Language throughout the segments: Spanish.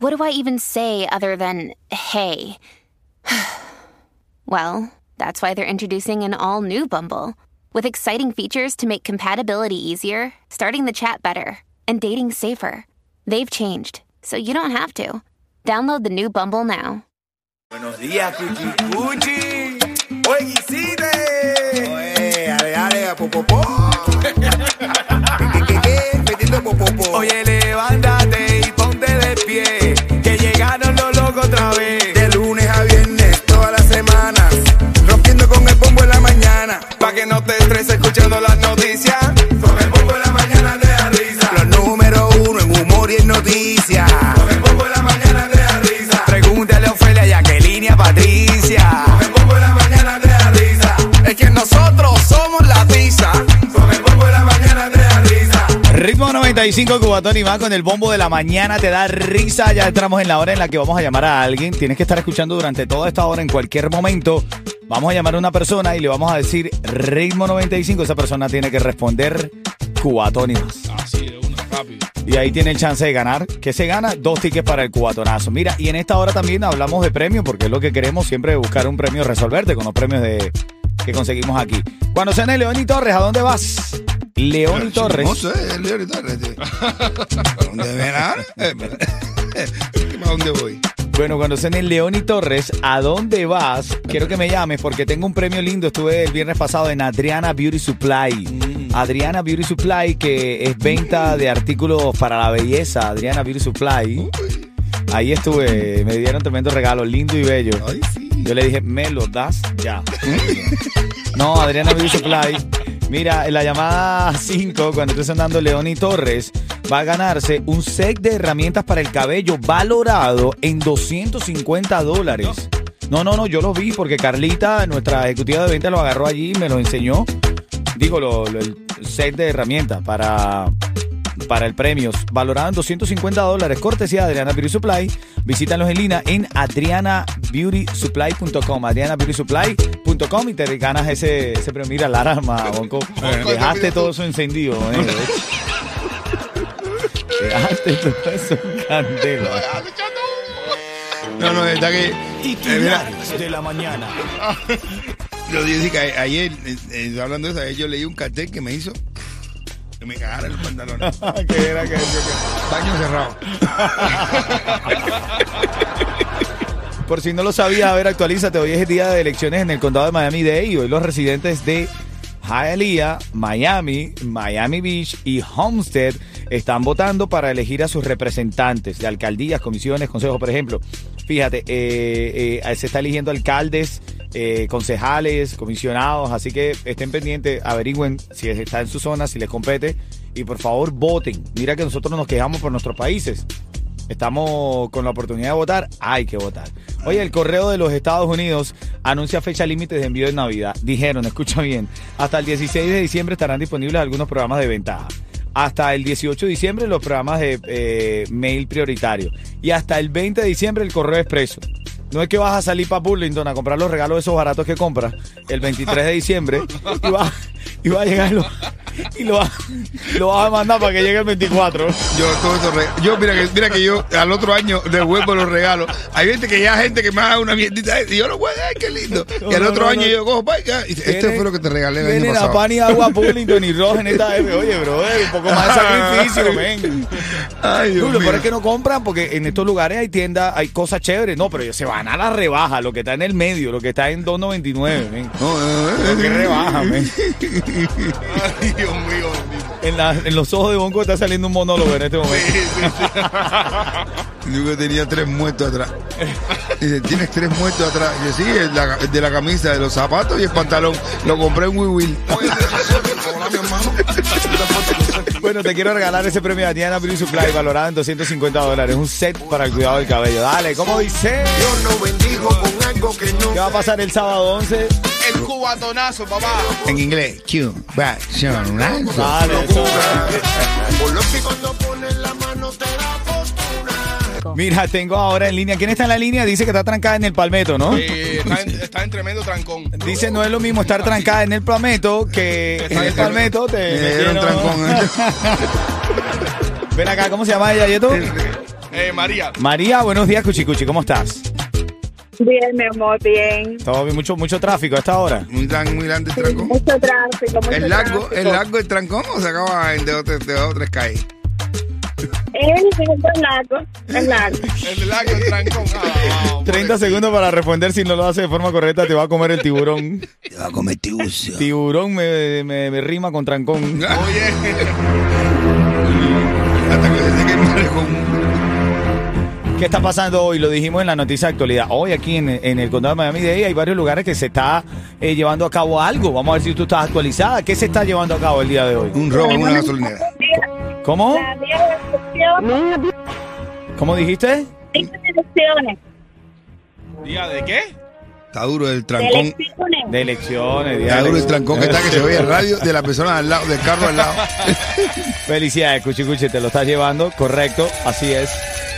what do I even say other than hey? well, that's why they're introducing an all new Bumble with exciting features to make compatibility easier, starting the chat better, and dating safer. They've changed, so you don't have to. Download the new Bumble now. Buenos días, Cuchi Cuchi. Oye, Guisite. Oye, ale, ale, popopó. ¿Qué, qué, qué? Metiendo popopó. Oye, escuchando las noticias. 35 Cubatón y más con el bombo de la mañana. Te da risa. Ya entramos en la hora en la que vamos a llamar a alguien. Tienes que estar escuchando durante toda esta hora, en cualquier momento. Vamos a llamar a una persona y le vamos a decir ritmo 95. Esa persona tiene que responder Cubatón y más. Así de una, rápido. Y ahí tiene el chance de ganar. que se gana? Dos tickets para el cubatonazo. Mira, y en esta hora también hablamos de premios, porque es lo que queremos siempre buscar un premio, resolverte con los premios de, que conseguimos aquí. Cuando sea León y Torres, ¿a dónde vas? León y Torres. No sé, León y Torres. sí. ¿A ¿Dónde ven ahora? ¿A dónde voy? Bueno, cuando suene León y Torres, ¿a dónde vas? Quiero que me llames porque tengo un premio lindo. Estuve el viernes pasado en Adriana Beauty Supply. Adriana Beauty Supply, que es venta de artículos para la belleza. Adriana Beauty Supply. Ahí estuve, me dieron tremendo regalo, lindo y bello. Ay, sí. Yo le dije, ¿me lo das ya? no, Adriana Beauty Supply. Mira, en la llamada 5, cuando esté sonando León y Torres, va a ganarse un set de herramientas para el cabello valorado en 250 dólares. No, no, no, yo lo vi porque Carlita, nuestra ejecutiva de venta, lo agarró allí y me lo enseñó. Digo, lo- el set de herramientas para, para el premio, valorado en 250 dólares, cortesía de Adriana Beauty Supply. Visítanos en línea en adrianabeautysupply.com, adrianabeautysupply.com y te ganas ese, ese premio. Mira, Lara, ma, Bonco, dejaste todo eso encendido. ¿eh? Dejaste todo eso en candela. No, no, está que. eh, de la mañana. lo dije que ayer, eh, eh, hablando de eso, ayer yo leí un cartel que me hizo me cagara el pantalón. ¿Qué era que Baño cerrado. Por si no lo sabías, a ver, actualízate. Hoy es el día de elecciones en el condado de Miami-Dade y hoy los residentes de Hialeah, Miami, Miami Beach y Homestead están votando para elegir a sus representantes de alcaldías, comisiones, consejos, por ejemplo. Fíjate, eh, eh, se está eligiendo alcaldes, eh, concejales, comisionados, así que estén pendientes, averigüen si está en su zona, si les compete y por favor voten. Mira que nosotros nos quejamos por nuestros países. Estamos con la oportunidad de votar, hay que votar. Oye, el correo de los Estados Unidos anuncia fecha límite de envío de Navidad. Dijeron, escucha bien, hasta el 16 de diciembre estarán disponibles algunos programas de ventaja. Hasta el 18 de diciembre los programas de eh, mail prioritario. Y hasta el 20 de diciembre el correo expreso. No es que vas a salir para Burlington a comprar los regalos esos baratos que compras el 23 de diciembre y vas y va a llegar y lo, y lo, lo vas a mandar para que llegue el 24. Yo todo eso yo mira que mira que yo al otro año devuelvo los regalos. Hay gente que ya gente que me haga una mierdita y yo lo voy a dar, qué lindo. No, y al no, otro no, año no. yo cojo para y esto fue lo que te regalé el año Viene la pasado. pan y agua Burlington y Roja en esta F. Oye, brother, un poco más de sacrificio, ven. Ay, Dios Lo peor es que no compran porque en estos lugares hay tiendas, hay cosas chéveres. No, pero ellos se van a la rebaja, lo que está en el medio, lo que está en 2.99, ven. No, no, no, Lo que rebaja, ven. Ay, Dios mío. En, la- en los ojos de Bonco está saliendo un monólogo en este momento. Yo que tenía tres muertos atrás. Dice, tienes tres muertos atrás. Yo sí, el, la- el de la camisa, de los zapatos y el pantalón. Lo compré en hermano. Bueno, te quiero regalar ese premio de Diana Beauty Supply valorado en 250 dólares. Un set para el cuidado del cabello. Dale, ¿cómo dice? Dios nos bendijo con algo que no ¿Qué va a pasar el sábado 11? El cubatonazo, papá. En inglés. Cubatonazo. Por lo que cuando pones la mano te da postura. Mira, tengo ahora en línea. ¿Quién está en la línea? Dice que está trancada en el palmeto, ¿no? Eh, está, en, está en tremendo trancón. Dice, no es lo mismo estar trancada en el palmeto que en el palmeto te Me dieron metieron- trancón. Ven acá, ¿cómo se llama ella, Yeto? Eh, María. María, buenos días, Cuchicuchi, ¿cómo estás? Bien, mi amor, bien. Todo bien, mucho, mucho tráfico a esta hora. Muy, gran, muy grande el trancón. Mucho tráfico, mucho ¿Es largo, tráfico. ¿Es largo el trancón o se acaba en de dos, de dos o tres calles? Es, es largo, es largo. El largo, el trancón. Ah, 30 segundos para responder. Si no lo hace de forma correcta, te va a comer el tiburón. Te va a comer tibucio. Tiburón me, me- me rima con trancón. Oye. Hasta que se el malecón. ¿Qué está pasando hoy? Lo dijimos en la noticia de actualidad. Hoy aquí en, en el condado de Miami-Dade hay varios lugares que se está eh, llevando a cabo algo. Vamos a ver si tú estás actualizada. ¿Qué se está llevando a cabo el día de hoy? Un robo en una gasolinera. ¿Cómo? De ¿Cómo dijiste? de ¿Día de qué? Está duro el de trancón. elecciones. De elecciones. día Está de duro el trancón que está que se oye el radio de la persona al lado, del carro al lado. Felicidades, Cuchi Cuchi, te lo estás llevando, correcto, así es.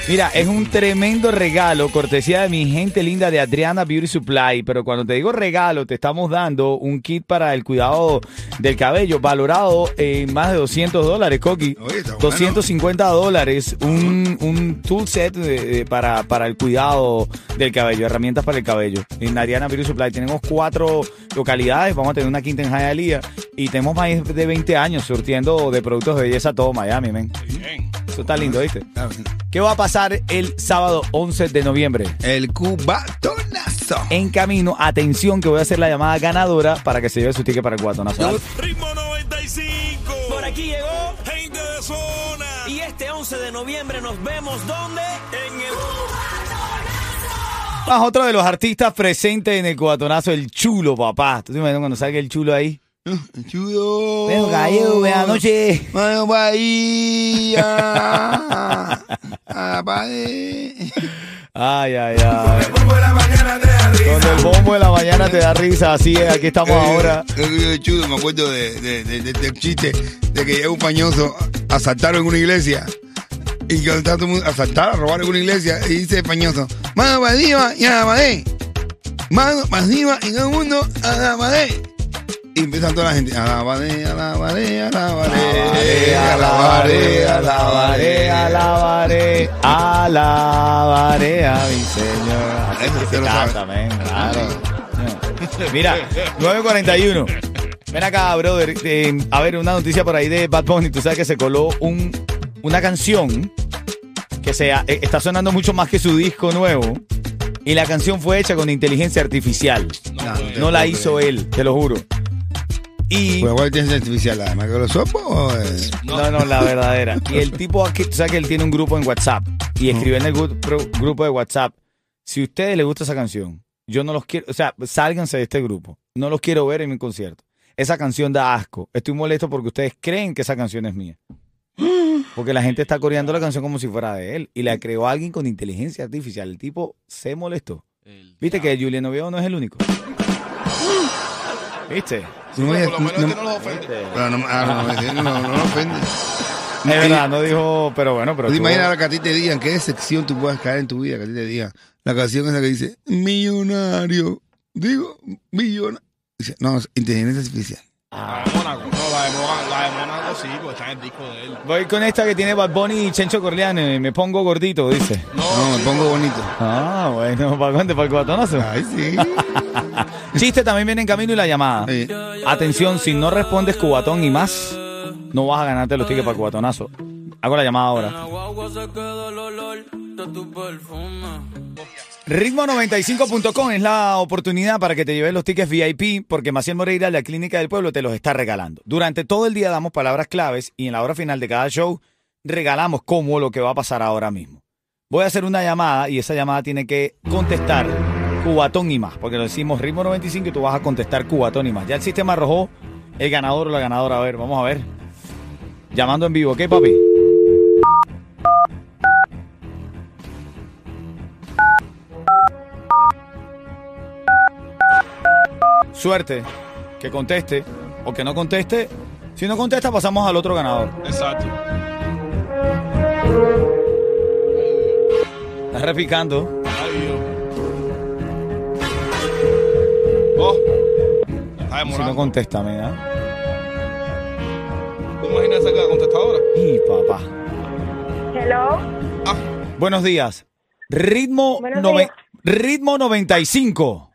Mira, es un tremendo regalo, cortesía de mi gente linda de Adriana Beauty Supply, pero cuando te digo regalo, te estamos dando un kit para el cuidado del cabello, valorado en más de 200 dólares, Coqui. Oye, está bueno. 250 dólares, un, un tool set de- de- para, para el cuidado del cabello, herramientas para el cabello. En Adriana Beauty Supply tenemos cuatro localidades, vamos a tener una quinta en Hialeah y tenemos más de 20 años surtiendo de productos de belleza a todo Miami, men. Bien. Eso está lindo, ¿viste? ¿Qué va a pasar el sábado 11 de noviembre? El cubatonazo. En camino, atención que voy a hacer la llamada ganadora para que se lleve su ticket para el guatonazo. Ritmo 95. Por aquí llegó gente de zona. Y este 11 de noviembre nos vemos ¿dónde? En el Más otro de los artistas presentes en el cubatonazo, el chulo, papá. ¿Tú te imaginas cuando salga el chulo ahí? Chudo. Vengo cayó, buenas noches. Mano Bahía. Ah, padre. Ay, ay, ay. Como la mañana te da risa. Cuando el bombo de la mañana te da risa, así es, aquí estamos ahora. Eh, eh, chudo, me acuerdo de, de, de, de- del chiste de que llega un pañoso, asaltaron en una iglesia. Y que todo el mundo asaltaron, robaron en una iglesia. Y dice el pañoso, mano para arriba y a la pared. Mano para arriba y todo el mundo a la pared. Y empiezan toda la gente, a la pared, a la pared, a la pared, Alabaré, alabaré, alabaré, alabaré a mi señor. Así Eso que usted se lo canta, sabe. men, claro. Mira, 9.41. Ven acá, brother. Eh, a ver, una noticia por ahí de Bad Bunny. Tú sabes que se coló un, una canción que se, eh, está sonando mucho más que su disco nuevo. Y la canción fue hecha con inteligencia artificial. No la hizo él, te lo juro. Y... Pues ¿cuál inteligencia artificial? ¿La de Microsoft o es? No, no, la verdadera. Y el tipo aquí, tú sabes que él tiene un grupo en WhatsApp y escribe en el grupo de WhatsApp, si a ustedes les gusta esa canción, yo no los quiero, o sea, sálganse de este grupo, no los quiero ver en mi concierto. Esa canción da asco. Estoy molesto porque ustedes creen que esa canción es mía. Porque la gente está coreando la canción como si fuera de él y la creó alguien con inteligencia artificial. El tipo se molestó. ¿Viste que Julián Oviedo no es el único? ¿Viste? No me- por lo menos no- este no los ofende. Pero no, ah, no, no, no, ofende. Es verdad, no dijo, pero bueno, pero ¿Tú te tuvo- imaginas ahora que a ti te digan qué decepción tú puedas caer en tu vida? Que a ti te digan la canción esa que dice millonario. Digo, millonario. Dice, no, es inteligencia artificial. La de Mónaco. No, la de Mónaco, Mónaco sí, porque está en el disco de él. Voy con esta que tiene Bad Bunny y Chencho Corleone. Me pongo gordito, dice. No, me pongo bonito. Ah, bueno, ¿para cuánto? ¿Para el cuatonazo? Ay, sí. Chiste también viene en camino y la llamada. Sí. Atención, si no respondes cubatón y más, no vas a ganarte los tickets para el cubatonazo. Hago la llamada ahora. Ritmo95.com es la oportunidad para que te lleves los tickets VIP porque Maciel Moreira, la Clínica del Pueblo, te los está regalando. Durante todo el día damos palabras claves y en la hora final de cada show regalamos como lo que va a pasar ahora mismo. Voy a hacer una llamada y esa llamada tiene que contestar cubatón y más, porque lo decimos ritmo 95 y tú vas a contestar cubatón y más. Ya el sistema arrojó el ganador o la ganadora. A ver, vamos a ver. Llamando en vivo, ¿ok, papi? Suerte, que conteste o que no conteste. Si no contesta, pasamos al otro ganador. Exacto. Estás repicando. Ay, Dios. Oh. Está Si no contesta, mira. ¿Te imaginas esa contestadora? Y papá. Hello. Buenos días. Ritmo, Buenos días. ritmo 95.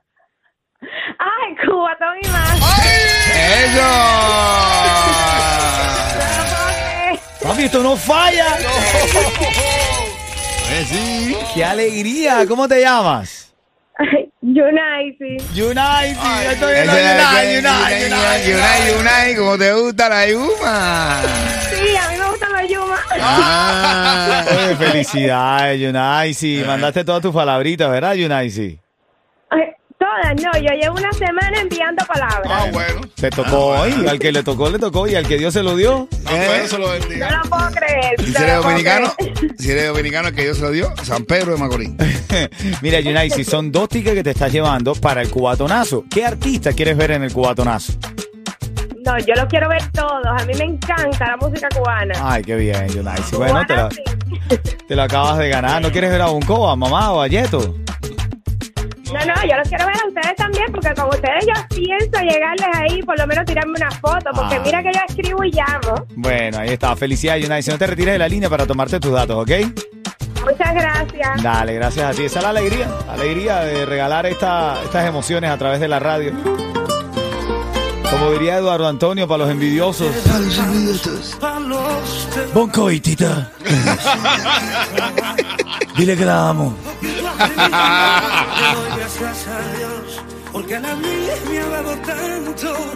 Esto no falla. Eh, sí. ¡Qué alegría! ¿Cómo te llamas? Yunaisi. Sí, estoy viendo Yunai, Unai. Yunai, Yunai, como te gusta la yuma. Sí, a mí me gustan los Yuma. Ah. Oye, felicidades, Unai, sí. Mandaste todas tus palabritas, ¿verdad, Unai, sí? Ay, No. Yo llevo una semana enviando palabras. Ah, bueno. Te tocó hoy, al que le tocó, le tocó, y al que Dios se lo dio. Ah, bueno, se lo No lo puedo creer. ¿Y si no eres dominicano? creer. Si eres dominicano, que Dios se lo dio, San Pedro de Macorís. Mira, Unai, si son dos tickets que te estás llevando para el cubatonazo. ¿Qué artista quieres ver en el cubatonazo? No, yo los quiero ver todos. A mí me encanta la música cubana. Ay, qué bien. Sí, bueno, te lo, Cubana, sí. te lo acabas de ganar. ¿No quieres ver a Buncoa, mamá o a Yeto? No, no, yo los quiero ver a ustedes también, porque con ustedes yo pienso llegarles ahí, por lo menos tirarme una foto, porque Ah. mira que yo escribo y llamo. Bueno, ahí está. Felicidades, Unai. Si no te retires de la línea para tomarte tus datos, ¿ok? Muchas gracias. Dale, gracias a ti. Esa es la alegría. Alegría de regalar esta- estas emociones a través de la radio. Como diría Eduardo Antonio, para los envidiosos. Bonco y Tita. Dile que la amo. Gracias a Dios, porque la mía me ha dado tanto